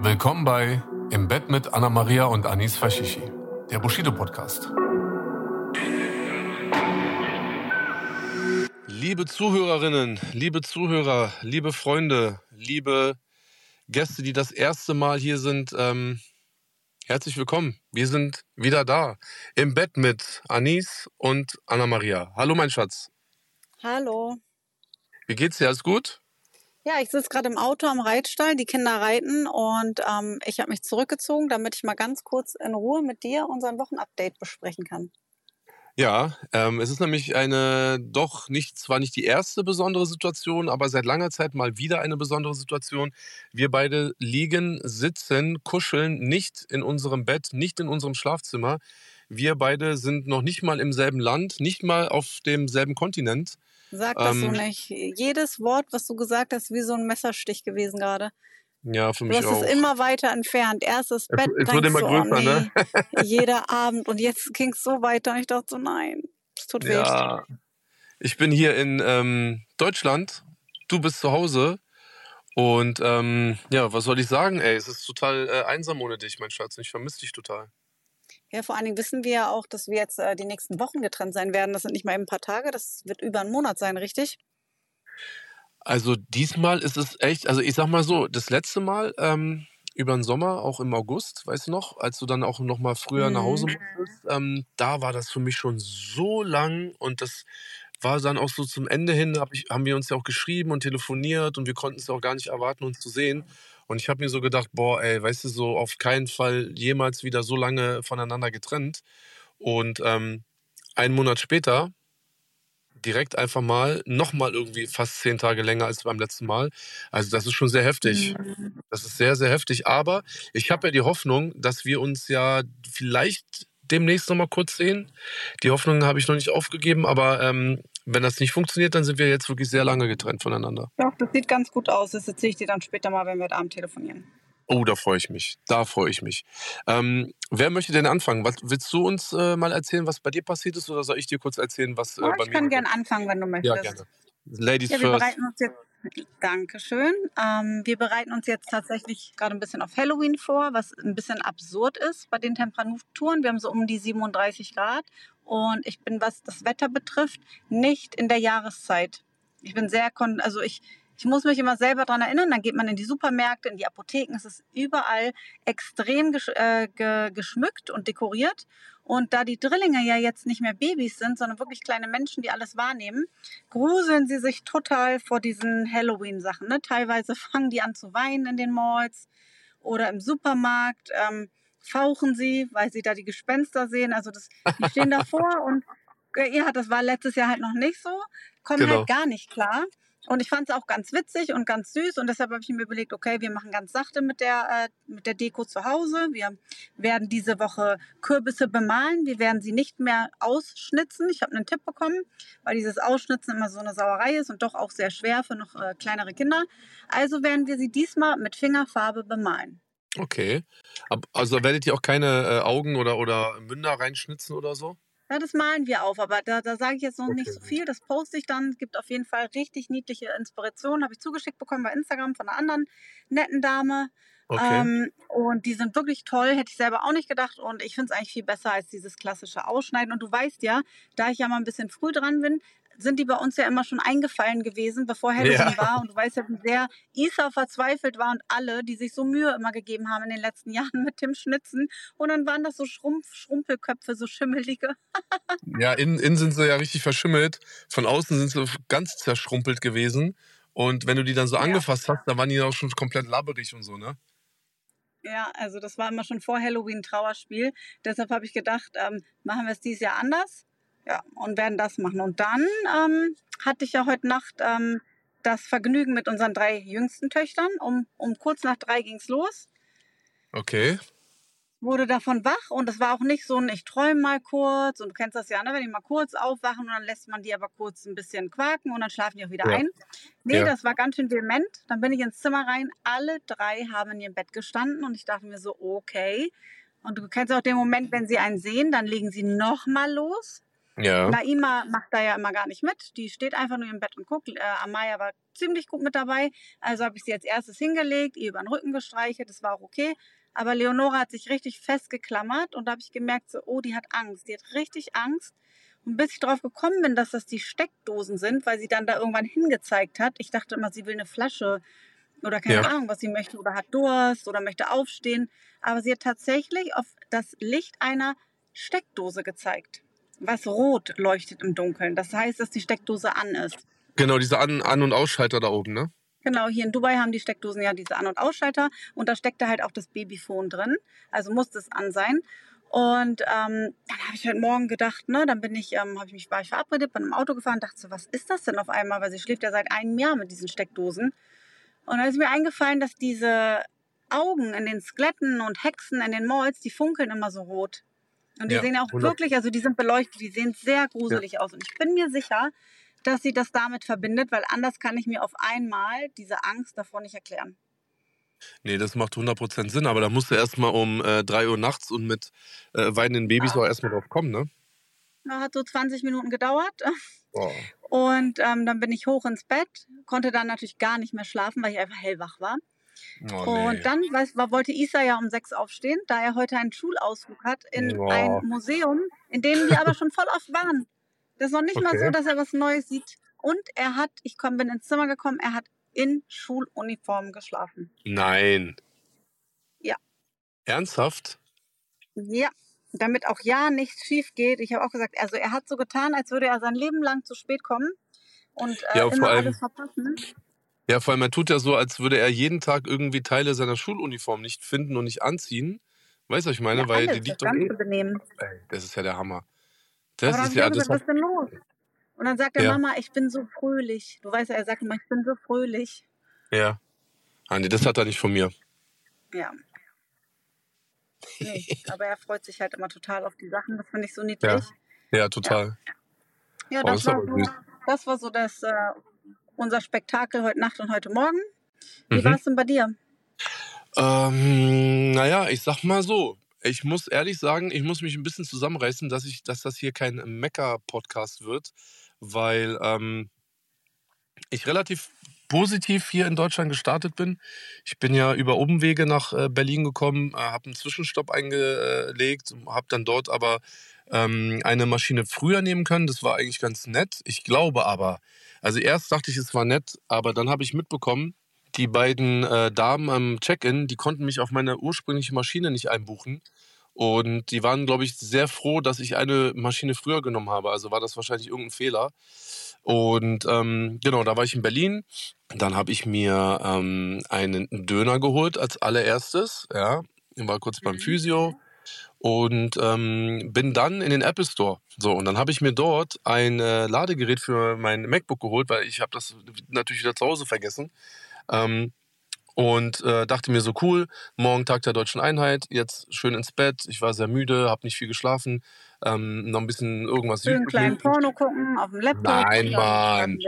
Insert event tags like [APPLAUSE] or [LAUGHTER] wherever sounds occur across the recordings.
Willkommen bei Im Bett mit Anna Maria und Anis Fashishi, der Bushido Podcast. Liebe Zuhörerinnen, liebe Zuhörer, liebe Freunde, liebe Gäste, die das erste Mal hier sind, ähm, herzlich willkommen. Wir sind wieder da im Bett mit Anis und Anna Maria. Hallo, mein Schatz. Hallo. Wie geht's dir? Alles gut? Ja, ich sitze gerade im Auto am Reitstall, die Kinder reiten und ähm, ich habe mich zurückgezogen, damit ich mal ganz kurz in Ruhe mit dir unseren Wochenupdate besprechen kann. Ja, ähm, es ist nämlich eine doch nicht, zwar nicht die erste besondere Situation, aber seit langer Zeit mal wieder eine besondere Situation. Wir beide liegen, sitzen, kuscheln nicht in unserem Bett, nicht in unserem Schlafzimmer. Wir beide sind noch nicht mal im selben Land, nicht mal auf demselben Kontinent. Sag das so Ähm, nicht. Jedes Wort, was du gesagt hast, ist wie so ein Messerstich gewesen gerade. ja, für Du mich hast es auch. immer weiter entfernt. Erst das Es, Bett, es dann wird immer so, oh ne? nee, [LAUGHS] jeder Abend. Und jetzt ging es so weiter. Und ich dachte so, nein, es tut weh. Ja, ich bin hier in ähm, Deutschland, du bist zu Hause und ähm, ja, was soll ich sagen, ey, es ist total äh, einsam ohne dich, mein Schatz. Ich vermisse dich total. Ja, vor allen Dingen wissen wir ja auch, dass wir jetzt äh, die nächsten Wochen getrennt sein werden. Das sind nicht mal eben ein paar Tage, das wird über einen Monat sein, richtig? Also diesmal ist es echt, also ich sag mal so, das letzte Mal ähm, über den Sommer, auch im August, weißt du noch, als du dann auch noch mal früher nach Hause Mhm. musstest, ähm, da war das für mich schon so lang und das war dann auch so zum Ende hin, hab ich, haben wir uns ja auch geschrieben und telefoniert und wir konnten es auch gar nicht erwarten, uns zu sehen. Und ich habe mir so gedacht, boah, ey, weißt du, so auf keinen Fall jemals wieder so lange voneinander getrennt. Und ähm, einen Monat später direkt einfach mal nochmal irgendwie fast zehn Tage länger als beim letzten Mal. Also das ist schon sehr heftig. Mhm. Das ist sehr, sehr heftig. Aber ich habe ja die Hoffnung, dass wir uns ja vielleicht demnächst nochmal kurz sehen. Die Hoffnung habe ich noch nicht aufgegeben, aber ähm, wenn das nicht funktioniert, dann sind wir jetzt wirklich sehr lange getrennt voneinander. Doch, das sieht ganz gut aus. Das erzähle ich dir dann später mal, wenn wir heute Abend telefonieren. Oh, da freue ich mich. Da freue ich mich. Ähm, wer möchte denn anfangen? Was, willst du uns äh, mal erzählen, was bei dir passiert ist, oder soll ich dir kurz erzählen, was äh, Oh, bei ich mir kann passiert gern anfangen, wenn du ist? möchtest. Ja, gerne. Ladies Ja, wir first. bereiten uns jetzt. Dankeschön. Ähm, wir bereiten uns jetzt tatsächlich gerade ein bisschen auf Halloween vor, was ein bisschen absurd ist bei den Temperaturen. Wir haben so um die 37 Grad und ich bin, was das Wetter betrifft, nicht in der Jahreszeit. Ich bin sehr, kon also ich, ich muss mich immer selber daran erinnern, dann geht man in die Supermärkte, in die Apotheken, es ist überall extrem gesch äh, ge geschmückt und dekoriert. Und da die Drillinge ja jetzt nicht mehr Babys sind, sondern wirklich kleine Menschen, die alles wahrnehmen, gruseln sie sich total vor diesen Halloween-Sachen. Ne? Teilweise [LAUGHS] fangen die an zu weinen in den Malls oder im Supermarkt, ähm, fauchen sie, weil sie da die Gespenster sehen. Also das, die stehen davor [LAUGHS] und äh, ja, das war letztes Jahr halt noch nicht so, kommen Genau. halt gar nicht klar. Und ich fand es auch ganz witzig und ganz süß und deshalb habe ich mir überlegt, okay, wir machen ganz sachte mit der, äh, mit der Deko zu Hause. Wir werden diese Woche Kürbisse bemalen. Wir werden sie nicht mehr ausschnitzen. Ich habe einen Tipp bekommen, weil dieses Ausschnitzen immer so eine Sauerei ist und doch auch sehr schwer für noch äh, kleinere Kinder. Also werden wir sie diesmal mit Fingerfarbe bemalen. Okay. Also werdet ihr auch keine äh, Augen oder, oder Münder reinschnitzen oder so? Ja, das malen wir auf, aber da, da sage ich jetzt noch nicht Okay, so gut. viel. Das poste ich dann. Gibt auf jeden Fall richtig niedliche Inspirationen. Habe ich zugeschickt bekommen bei Instagram von einer anderen netten Dame. Okay. Ähm, und die sind wirklich toll, hätte ich selber auch nicht gedacht. Und ich finde es eigentlich viel besser als dieses klassische Ausschneiden. Und du weißt ja, da ich ja mal ein bisschen früh dran bin, sind die bei uns ja immer schon eingefallen gewesen, bevor Halloween Ja. war. Und du weißt ja, wie sehr Isa verzweifelt war und alle, die sich so Mühe immer gegeben haben in den letzten [LAUGHS] Jahren mit dem Schnitzen. Und dann waren das so Schrumpf, Schrumpelköpfe, so schimmelige. [LAUGHS] Ja, innen, innen sind sie ja richtig verschimmelt. Von außen sind sie ganz zerschrumpelt gewesen. Und wenn du die dann so Ja. angefasst hast, dann waren die auch schon komplett labberig und so, ne? Ja, also das war immer schon vor Halloween ein Trauerspiel. Deshalb habe ich gedacht, ähm, machen wir es dieses Jahr anders. Ja, und werden das machen. Und dann ähm, hatte ich ja heute Nacht ähm, das Vergnügen mit unseren drei jüngsten Töchtern. Um, um kurz nach drei ging es los. Okay. Wurde davon wach und es war auch nicht so ein, ich träume mal kurz und du kennst das ja, ne? wenn die mal kurz aufwachen und dann lässt man die aber kurz ein bisschen quaken und dann schlafen die auch wieder Ja. ein. Nee, Ja. das war ganz schön vehement. Dann bin ich ins Zimmer rein. Alle drei haben in ihrem Bett gestanden und ich dachte mir so, okay. Und du kennst auch den Moment, wenn sie einen sehen, dann legen sie nochmal los. Ja. Naima macht da ja immer gar nicht mit. Die steht einfach nur im Bett und guckt. Äh, Amaya war ziemlich gut mit dabei. Also habe ich sie als erstes hingelegt, ihr über den Rücken gestreichelt. Das war auch okay. Aber Leonora hat sich richtig festgeklammert und da habe ich gemerkt, so, oh, die hat Angst. Die hat richtig Angst. Und bis ich drauf gekommen bin, dass das die Steckdosen sind, weil sie dann da irgendwann hingezeigt hat, ich dachte immer, sie will eine Flasche oder keine Ja. Ahnung, was sie möchte oder hat Durst oder möchte aufstehen. Aber sie hat tatsächlich auf das Licht einer Steckdose gezeigt, was rot leuchtet im Dunkeln. Das heißt, dass die Steckdose an ist. Genau, diese An-, An und Ausschalter da oben, ne? Genau, hier in Dubai haben die Steckdosen ja diese An- und Ausschalter und da steckte halt auch das Babyphone drin. Also musste es an sein. Und ähm, dann habe ich heute Morgen gedacht, ne, dann bin ich, ähm, hab ich mich, war ich verabredet, bin im Auto gefahren, dachte so, was ist das denn auf einmal? Weil sie schläft ja seit einem Jahr mit diesen Steckdosen. Und dann ist mir eingefallen, dass diese Augen in den Skeletten und Hexen in den Malls, die funkeln immer so rot. Und die Ja, sehen auch 100. wirklich, also die sind beleuchtet, die sehen sehr gruselig aus. Und ich bin mir sicher, dass sie das damit verbindet, weil anders kann ich mir auf einmal diese Angst davor nicht erklären. Nee, das macht 100% Sinn, aber da musst du erstmal um äh, 3 Uhr nachts und mit äh, weinenden Babys auch erstmal drauf kommen, ne? Ja, Hat so 20 Minuten gedauert. Boah. Und ähm, dann bin ich hoch ins Bett, konnte dann natürlich gar nicht mehr schlafen, weil ich einfach hellwach war. Oh, nee. Und dann weiß, war, wollte Isa ja um sechs aufstehen, da er heute einen Schulausflug hat in Oh. ein Museum, in dem wir aber schon voll oft waren. Das ist noch nicht mal Okay. so, dass er was Neues sieht. Und er hat, ich komm, bin ins Zimmer gekommen, er hat in Schuluniform geschlafen. Nein. Ja. Ernsthaft? Ja, damit auch ja nichts schief geht. Ich habe auch gesagt, also er hat so getan, als würde er sein Leben lang zu spät kommen und äh, Ja, und immer allem- alles verpassen. Ja, vor allem, er tut ja so, als würde er jeden Tag irgendwie Teile seiner Schuluniform nicht finden und nicht anziehen. Weißt du, was ich meine? ja, Weil alles, die liegt das doch eh. Benehmen. Ey, das ist ja der Hammer. Aber Das dann ist ja, das gesagt, was ist denn los? Und dann sagt er, Ja. Mama, ich bin so fröhlich. Du weißt ja, er sagt immer, ich bin so fröhlich. ja. Ah, nee, das hat er nicht von mir. Ja. Nee, [LAUGHS] aber er freut sich halt immer total auf die Sachen. Das finde ich so niedlich. Ja, total. Ja, Oh, das, das ist war aber so, das war so das, äh, unser Spektakel heute Nacht und heute Morgen. Wie Mhm. war es denn bei dir? Ähm, naja, ich sag mal so. Ich muss ehrlich sagen, ich muss mich ein bisschen zusammenreißen, dass ich, dass das hier kein Mecker-Podcast wird, weil ähm, ich relativ positiv hier in Deutschland gestartet bin. Ich bin ja über Umwege nach äh, Berlin gekommen, äh, habe einen Zwischenstopp eingelegt, habe dann dort aber ähm, eine Maschine früher nehmen können. Das war eigentlich ganz nett. Ich glaube aber, also erst dachte ich, es war nett, aber dann habe ich mitbekommen, die beiden äh, Damen am Check-in, die konnten mich auf meine ursprüngliche Maschine nicht einbuchen. Und die waren, glaube ich, sehr froh, dass ich eine Maschine früher genommen habe. Also war das wahrscheinlich irgendein Fehler. Und ähm, genau, da war ich in Berlin. Dann habe ich mir ähm, einen Döner geholt als allererstes. Ja, ich war kurz beim Mhm. Physio und ähm, bin dann in den Apple Store. So, und dann habe ich mir dort ein äh, Ladegerät für mein MacBook geholt, weil ich habe das natürlich wieder zu Hause vergessen. Ähm, und äh, dachte mir so cool, morgen Tag der deutschen Einheit, jetzt schön ins Bett. Ich war sehr müde, habe nicht viel geschlafen, ähm, noch ein bisschen irgendwas Schön einen kleinen. Porno gucken auf dem Laptop. Nein, Mann.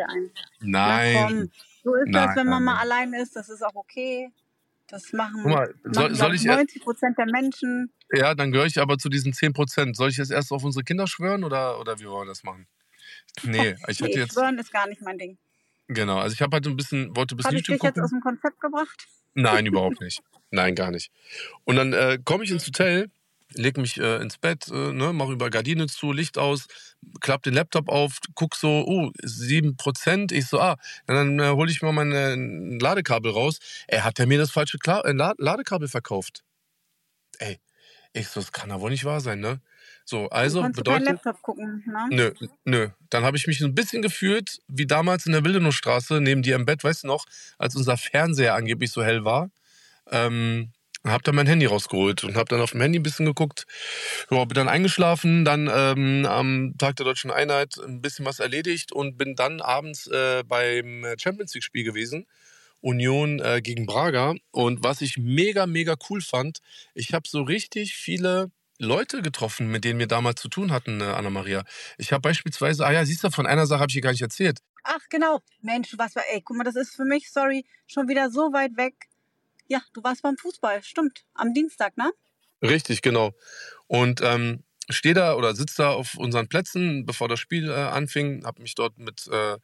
Nein. So ist Nein, das, wenn man mal allein ist. Das ist auch okay. Das machen, mal, soll, machen soll ich ich, erst, 90 Prozent der Menschen. ja, dann gehöre ich aber zu diesen 10%. Soll ich jetzt erst auf unsere Kinder schwören oder, oder wie wollen wir das machen? Nee, [LAUGHS] ich hatte Nee, jetzt, schwören ist gar nicht mein Ding. genau, also ich habe halt ein bisschen, wollte ein bisschen ich YouTube dich jetzt gucken. aus dem Konzept gebracht? Nein, überhaupt nicht. Nein, gar nicht. Und dann äh, komme ich ins Hotel, leg mich äh, ins Bett, äh, ne, mache über Gardine zu, Licht aus, klapp den Laptop auf, guck so, oh, 7%. Ich so, ah, dann äh, hole ich mal mein äh, Ladekabel raus. Er hat er mir das falsche Kla äh, La- Ladekabel verkauft. Ey, ich so, das kann ja wohl nicht wahr sein, ne? So, also du bedeutet, Laptop gucken. Ne? Nö, nö. Dann habe ich mich so ein bisschen gefühlt, wie damals in der Wildenowstraße, neben dir im Bett, weißt du noch, als unser Fernseher angeblich so hell war. Ähm, Hab dann mein Handy rausgeholt und hab dann auf dem Handy ein bisschen geguckt. Ja, bin dann eingeschlafen, dann ähm, am Tag der Deutschen Einheit ein bisschen was erledigt und bin dann abends äh, beim Champions League Spiel gewesen. Union äh, gegen Braga. Und was ich mega, mega cool fand, ich habe so richtig viele Leute getroffen, mit denen wir damals zu tun hatten, äh, Anna-Maria. Ich habe beispielsweise, ah ja, siehst du, von einer Sache habe ich dir gar nicht erzählt. Ach, genau. Mensch, was war, ey, guck mal, das ist für mich, sorry, schon wieder so weit weg. Ja, du warst beim Fußball, stimmt. Am Dienstag, ne? Richtig, genau. Und ähm, stehe da oder sitze da auf unseren Plätzen, bevor das Spiel äh, anfing, habe mich dort mit äh,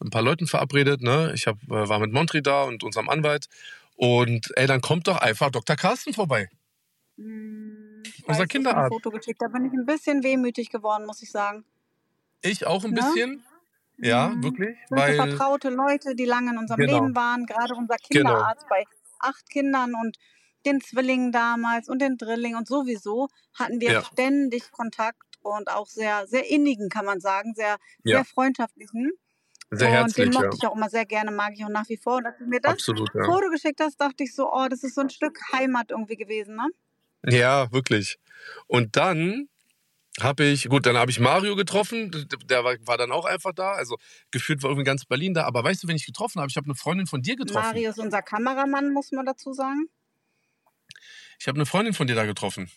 ein paar Leuten verabredet. Ne? Ich hab, äh, war mit Montri da und unserem Anwalt. Und ey, dann kommt doch einfach Dr. Carsten vorbei. Hm, Unser Kinderarzt. Ein Foto geschickt. Da bin ich ein bisschen wehmütig geworden, muss ich sagen. Ich auch ein ne? bisschen. Ja, mhm. wirklich. Weil vertraute Leute, die lange in unserem genau. Leben waren. Gerade unser genau. Kinderarzt genau. bei acht Kindern und den Zwillingen damals und den Drilling und sowieso hatten wir ja. ständig Kontakt und auch sehr, sehr innigen, kann man sagen, sehr, ja. sehr freundschaftlichen. Sehr und herzlich, den mochte ja. ich auch immer sehr gerne, mag ich auch nach wie vor. Und als du mir das Absolut, ja. Foto geschickt hast, dachte ich so, oh, das ist so ein Stück Heimat irgendwie gewesen, ne? Ja, wirklich. Und dann habe ich, gut, dann habe ich Mario getroffen, der war, war, dann auch einfach da, also gefühlt war irgendwie ganz Berlin da, aber weißt du, wen ich getroffen habe? Ich habe eine Freundin von dir getroffen. Mario ist unser Kameramann, muss man dazu sagen. Ich habe eine Freundin von dir da getroffen.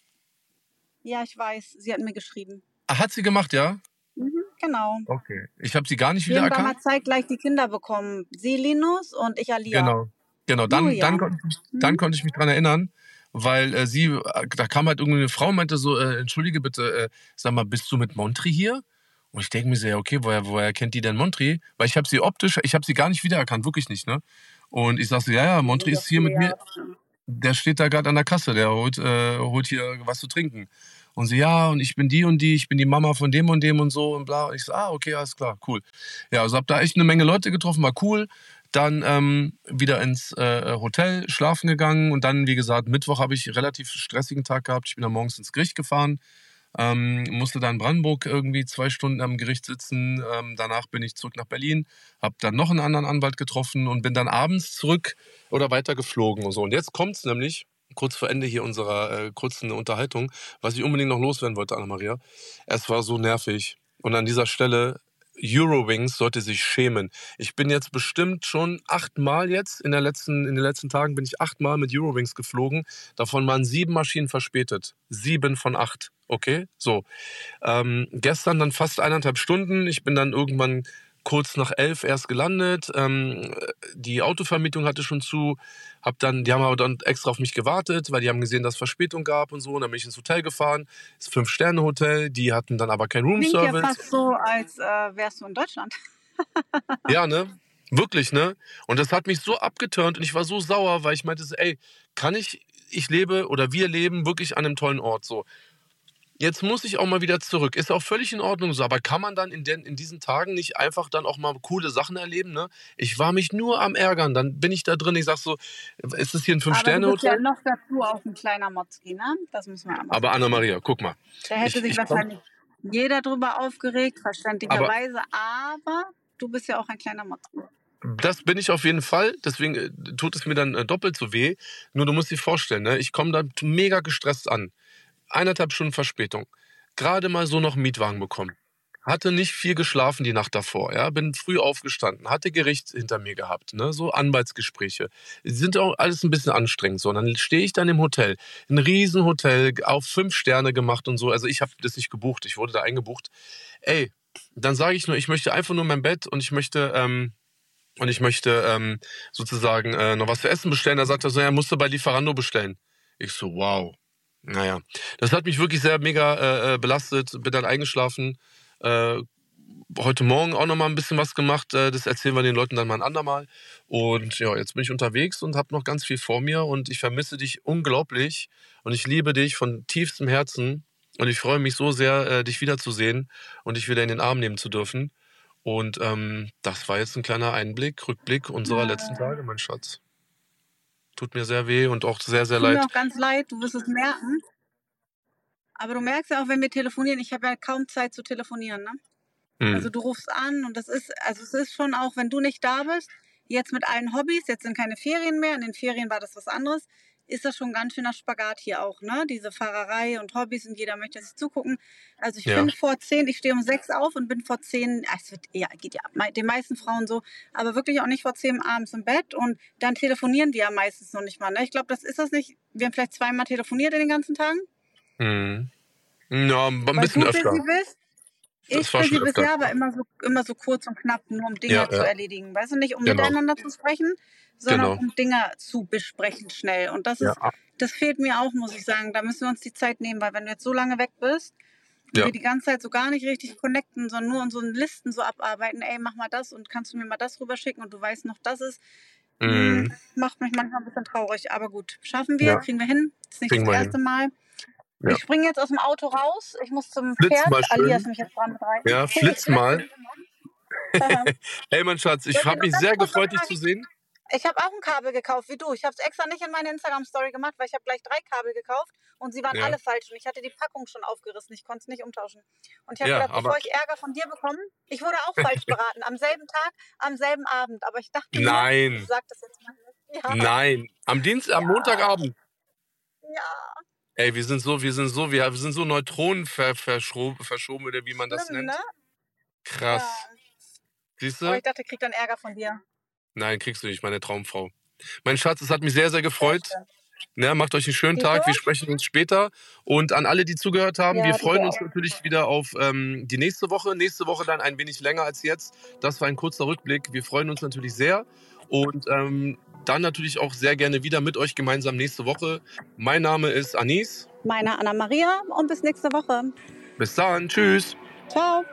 Ja, ich weiß, sie hat mir geschrieben. Ach, hat sie gemacht, ja? Mhm, genau. Okay. Ich habe sie gar nicht wieder erkannt. Wir haben zeitgleich die Kinder bekommen. Sie Linus und ich Alia. Genau. Genau, dann, dann, dann, dann mhm. konnte ich mich dran erinnern weil äh, sie, äh, da kam halt irgendeine Frau und meinte so, äh, entschuldige bitte, äh, sag mal, bist du mit Montri hier? Und ich denke mir so, ja, okay, woher, woher kennt die denn Montri? Weil ich habe sie optisch, ich habe sie gar nicht wiedererkannt, wirklich nicht, ne? Und ich sag so, ja, ja, Montri ist hier mit mir. Der steht da gerade an der Kasse, der holt, äh, holt hier was zu trinken. Und sie, ja, und ich bin die und die, ich bin die Mama von dem und dem und so und bla. Und ich so, ah, okay, alles klar, cool. Ja, also hab da echt eine Menge Leute getroffen, war cool dann ähm, wieder ins äh, Hotel schlafen gegangen und dann, wie gesagt, Mittwoch habe ich einen relativ stressigen Tag gehabt. Ich bin dann morgens ins Gericht gefahren, ähm, musste dann in Brandenburg irgendwie zwei Stunden am Gericht sitzen. Ähm, danach bin ich zurück nach Berlin, habe dann noch einen anderen Anwalt getroffen und bin dann abends zurück oder weiter geflogen und so. Und jetzt kommt es nämlich kurz vor Ende hier unserer äh, kurzen Unterhaltung, was ich unbedingt noch loswerden wollte, Anna-Maria. Es war so nervig. Und an dieser Stelle Eurowings sollte sich schämen. Ich bin jetzt bestimmt schon achtmal jetzt, in, der letzten, in den letzten Tagen bin ich achtmal mit Eurowings geflogen. Davon waren sieben Maschinen verspätet. Sieben von acht. Okay, so. Ähm, gestern dann fast eineinhalb Stunden. Ich bin dann irgendwann kurz nach elf erst gelandet. Ähm, die Autovermietung hatte schon zu. Hab dann, die haben aber dann extra auf mich gewartet, weil die haben gesehen, dass es Verspätung gab und so. Und dann bin ich ins Hotel gefahren. Das Fünf-Sterne-Hotel. Die hatten dann aber kein Roomservice. Klingt ja fast so, als äh, wärst du in Deutschland. [LAUGHS] ja, ne? Wirklich, ne? Und das hat mich so abgeturnt und ich war so sauer, weil ich meinte, ey, kann ich, ich lebe oder wir leben wirklich an einem tollen Ort so jetzt muss ich auch mal wieder zurück. Ist auch völlig in Ordnung so, aber kann man dann in, den, in diesen Tagen nicht einfach dann auch mal coole Sachen erleben? Ne? Ich war mich nur am Ärgern, dann bin ich da drin, ich sag so, ist das hier ein Fünf-Sterne-Hotel? ja noch dazu auch ein kleiner Motzki, ne? Das muss man aber Anna-Maria, guck mal. Da hätte ich, sich ich wahrscheinlich komm... jeder drüber aufgeregt, verständlicherweise, aber, aber, du bist ja auch ein kleiner Motzki. Das bin ich auf jeden Fall, deswegen äh, tut es mir dann äh, doppelt so weh. Nur du musst dir vorstellen, ne? ich komme da mega gestresst an eineinhalb Stunden Verspätung. Gerade mal so noch Mietwagen bekommen. Hatte nicht viel geschlafen die Nacht davor, ja, bin früh aufgestanden, hatte Gericht hinter mir gehabt, ne, so Anwaltsgespräche. Sind auch alles ein bisschen anstrengend so. Und dann stehe ich dann im Hotel, ein Riesenhotel, auf fünf Sterne gemacht und so. Also ich habe das nicht gebucht, ich wurde da eingebucht. Ey, dann sage ich nur, ich möchte einfach nur mein Bett und ich möchte ähm, und ich möchte ähm, sozusagen äh, noch was zu essen bestellen. Da sagt er so, ja, musst du bei Lieferando bestellen. Ich so, wow, naja, das hat mich wirklich sehr mega äh, äh, belastet. Bin dann eingeschlafen. Äh, heute Morgen auch noch mal ein bisschen was gemacht. Äh, das erzählen wir den Leuten dann mal ein andermal. Und ja, jetzt bin ich unterwegs und habe noch ganz viel vor mir. Und ich vermisse dich unglaublich. Und ich liebe dich von tiefstem Herzen. Und ich freue mich so sehr, äh, dich wiederzusehen und dich wieder in den Arm nehmen zu dürfen. Und ähm, das war jetzt ein kleiner Einblick, Rückblick unserer letzten Tage, mein Schatz. Tut mir sehr weh und auch sehr, sehr Tut leid. Tut mir auch ganz leid, du wirst es merken. Aber du merkst ja auch, wenn wir telefonieren, ich habe ja kaum Zeit zu telefonieren, ne? Mhm. Also du rufst an und das ist, also es ist schon auch, wenn du nicht da bist, jetzt mit allen Hobbys, jetzt sind keine Ferien mehr, in den Ferien war das was anderes. Ist das schon ein ganz schöner Spagat hier auch, ne? Diese Fahrerei und Hobbys und jeder möchte sich zugucken. Also ich Ja. bin vor zehn, ich stehe um sechs auf und bin vor zehn, es wird, ja, geht ja den meisten Frauen so, aber wirklich auch nicht vor zehn abends im Bett und dann telefonieren wir ja meistens noch nicht mal, ne? Ich glaube, das ist das nicht. Wir haben vielleicht zweimal telefoniert in den ganzen Tagen. Mhm. Ja, ein bisschen öfter. bist. Das Ich war busy schon bis öfter. ja, aber immer so, immer so kurz und knapp, nur um Dinge Ja, zu ja. erledigen. Weißt du, nicht um Genau. miteinander zu sprechen, sondern Genau. um Dinge zu besprechen schnell. Und das ist, das fehlt mir auch, muss ich sagen. Da müssen wir uns die Zeit nehmen, weil wenn du jetzt so lange weg bist und Ja. wir die ganze Zeit so gar nicht richtig connecten, sondern nur so Listen so abarbeiten, ey, mach mal das und kannst du mir mal das rüberschicken und du weißt noch, das ist, mh, macht mich manchmal ein bisschen traurig. Aber gut, schaffen wir, Ja. kriegen wir hin. ist nicht Kriegen das erste Mal. Ja. Ich springe jetzt aus dem Auto raus. Ich muss zum Flitz Pferd. mal schön. Ali ist mich jetzt dran rein. Ja, [LAUGHS] flitz mal. [LAUGHS] Hey, mein Schatz, ich habe mich sehr gefreut, dich zu sehen. Ich habe auch ein Kabel gekauft wie du. Ich habe es extra nicht in meine Instagram-Story gemacht, weil ich habe gleich drei Kabel gekauft und sie waren Ja. alle falsch und ich hatte die Packung schon aufgerissen. Ich konnte es nicht umtauschen. Und ich habe Ja, gedacht, bevor ich Ärger von dir bekomme, ich wurde auch falsch [LAUGHS] beraten. Am selben Tag, am selben Abend. Aber ich dachte mir, Nein. ich sag das jetzt mal. Ja, Nein, am Dienst, am. Montagabend. ja, Ey, wir sind so, wir sind so, wir, sind so Neutronen ver, verschoben, verschoben oder wie man das schlimm, nennt. ne? Krass. Ja. Siehst du? ich dachte, ich krieg dann Ärger von dir. Nein, kriegst du nicht, meine Traumfrau. Mein Schatz, es hat mich sehr, sehr gefreut. Ne, macht euch einen schönen Tag. Wir sprechen uns später. Und an alle, die zugehört haben, Ja, wir freuen uns natürlich wieder auf ähm, die nächste Woche. Nächste Woche dann ein wenig länger als jetzt. Das war ein kurzer Rückblick. Wir freuen uns natürlich sehr. Und ähm, dann natürlich auch sehr gerne wieder mit euch gemeinsam nächste Woche. Mein Name ist Anis. Meine Anna-Maria und bis nächste Woche. Bis dann. Tschüss. Ciao.